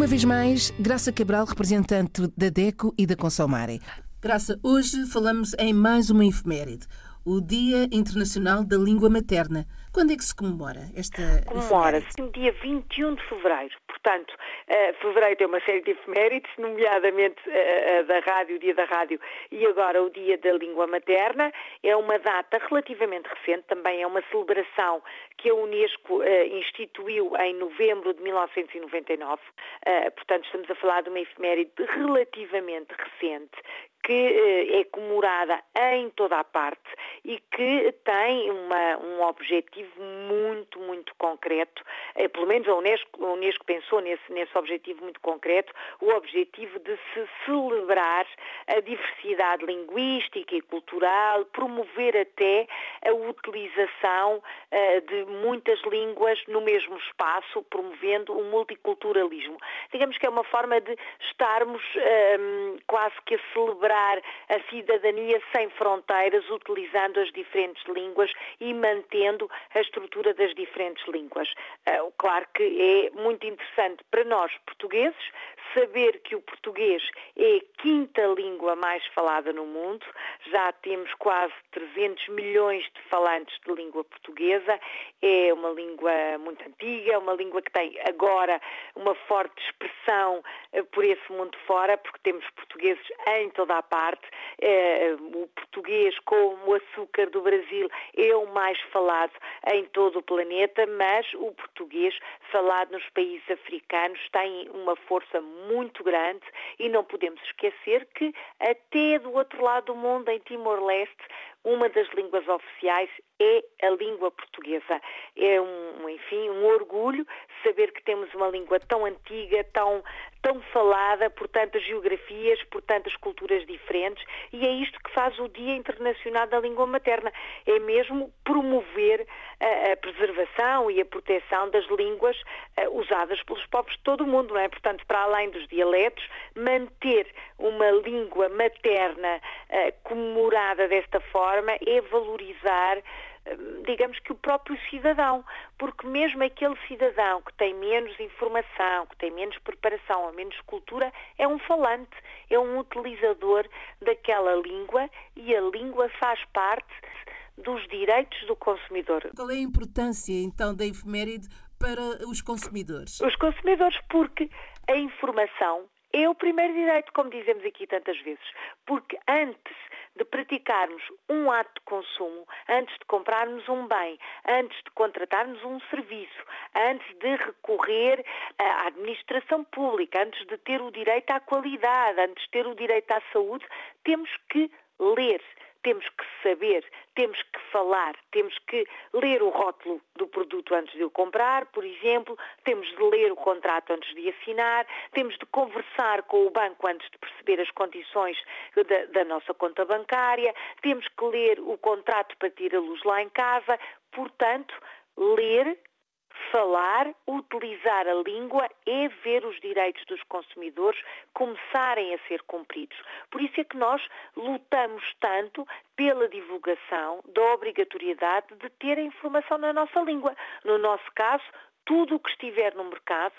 Uma vez mais, Graça Cabral, representante da DECO e da Consomare. Graça, hoje falamos em mais uma efeméride, o Dia Internacional da Língua Materna. Quando é que se comemora esta Comemora-se no dia 21 de fevereiro. Portanto, uh, fevereiro tem uma série de efemérides, nomeadamente uh, da rádio, o dia da rádio e agora o dia da língua materna. É uma data relativamente recente, também é uma celebração que a Unesco instituiu em novembro de 1999. portanto, estamos a falar de uma efeméride relativamente recente que é comemorada em toda a parte e que tem uma, um objetivo muito, muito concreto, pelo menos a Unesco, a Unesco pensou nesse, nesse objetivo muito concreto, o objetivo de se celebrar a diversidade linguística e cultural, promover até a utilização uh, de muitas línguas no mesmo espaço, promovendo o multiculturalismo. Digamos que é uma forma de estarmos ehm, quase que a celebrar a cidadania sem fronteiras, utilizando as diferentes línguas e mantendo a estrutura das diferentes línguas. Uh, claro que é muito interessante para nós portugueses saber que o português é a quinta língua mais falada no mundo. Já temos quase 300 milhões de falantes de língua portuguesa. É uma língua muito antiga, uma língua que tem agora uma forte expressão eh, por esse mundo fora, porque temos portugueses em toda a parte. Eh, o português, como o açúcar do Brasil, é o mais falado em todo o planeta, mas o português falado nos países africanos têm uma força muito grande e não podemos esquecer que até do outro lado do mundo, em Timor-Leste, uma das línguas oficiais é a língua portuguesa. É um, enfim, um orgulho saber que temos uma língua tão antiga, tão, tão falada por tantas geografias, por tantas culturas diferentes, e é isto que faz o Dia Internacional da Língua Materna. É mesmo promover preservação e a proteção das línguas uh, usadas pelos povos de todo o mundo, não é? Portanto, para além dos dialetos, manter uma língua materna uh, comemorada desta forma é valorizar Hum, digamos que o próprio cidadão, porque mesmo aquele cidadão que tem menos informação, que tem menos preparação ou menos cultura, é um falante, é um utilizador daquela língua e a língua faz parte dos direitos do consumidor. Qual é a importância então da efeméride para os consumidores? Os consumidores, porque a informação é o primeiro direito, como dizemos aqui tantas vezes, porque antes de praticarmos um ato de consumo, antes de comprarmos um bem, antes de contratarmos um serviço, antes de recorrer à administração pública, antes de ter o direito à qualidade, antes de ter o direito à saúde, temos que ler temos que saber, temos que falar, temos que ler o rótulo do produto antes de o comprar, por exemplo, temos de ler o contrato antes de assinar, temos de conversar com o banco antes de perceber as condições da, da nossa conta bancária, temos que ler o contrato para ter a luz lá em casa. Portanto, ler falar, utilizar a língua é ver os direitos dos consumidores começarem a ser cumpridos. Por isso é que nós lutamos tanto pela divulgação da obrigatoriedade de ter a informação na nossa língua. No nosso caso, tudo o que estiver no mercado,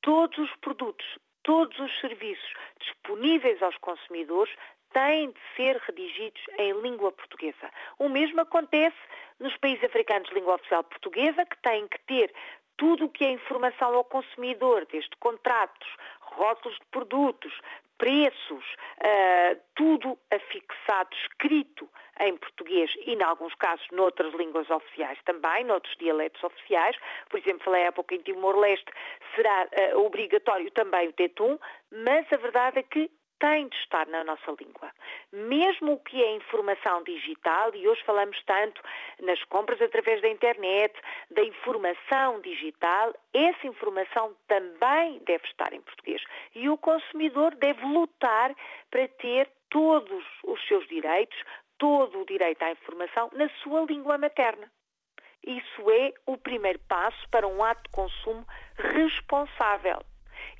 todos os produtos, todos os serviços disponíveis aos consumidores têm de ser redigidos em língua portuguesa. O mesmo acontece nos países africanos de língua oficial portuguesa, que têm que ter tudo o que é informação ao consumidor, desde contratos, rótulos de produtos, preços, uh, tudo afixado, escrito em português e, em alguns casos, noutras línguas oficiais também, noutros dialetos oficiais. Por exemplo, falei há pouco em Timor-Leste, será uh, obrigatório também o tetum, mas a verdade é que tem de estar na nossa língua. Mesmo o que é informação digital, e hoje falamos tanto nas compras através da internet, da informação digital, essa informação também deve estar em português. E o consumidor deve lutar para ter todos os seus direitos, todo o direito à informação na sua língua materna. Isso é o primeiro passo para um ato de consumo responsável.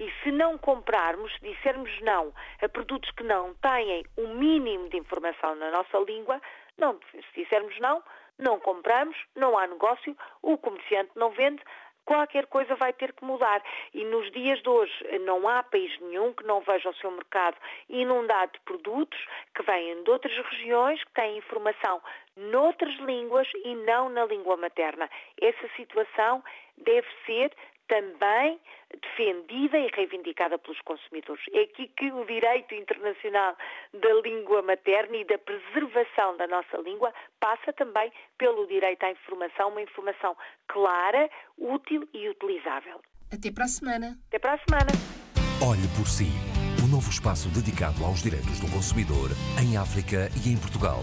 E se não comprarmos, dissermos não a produtos que não têm o um mínimo de informação na nossa língua, não, se dissermos não, não compramos, não há negócio, o comerciante não vende, qualquer coisa vai ter que mudar. E nos dias de hoje não há país nenhum que não veja o seu mercado inundado de produtos que vêm de outras regiões, que têm informação noutras línguas e não na língua materna. Essa situação deve ser também defendida e reivindicada pelos consumidores. É aqui que o direito internacional da língua materna e da preservação da nossa língua passa também pelo direito à informação, uma informação clara, útil e utilizável. Até para a semana. Até para a semana. Olhe por si. Um novo espaço dedicado aos direitos do consumidor em África e em Portugal.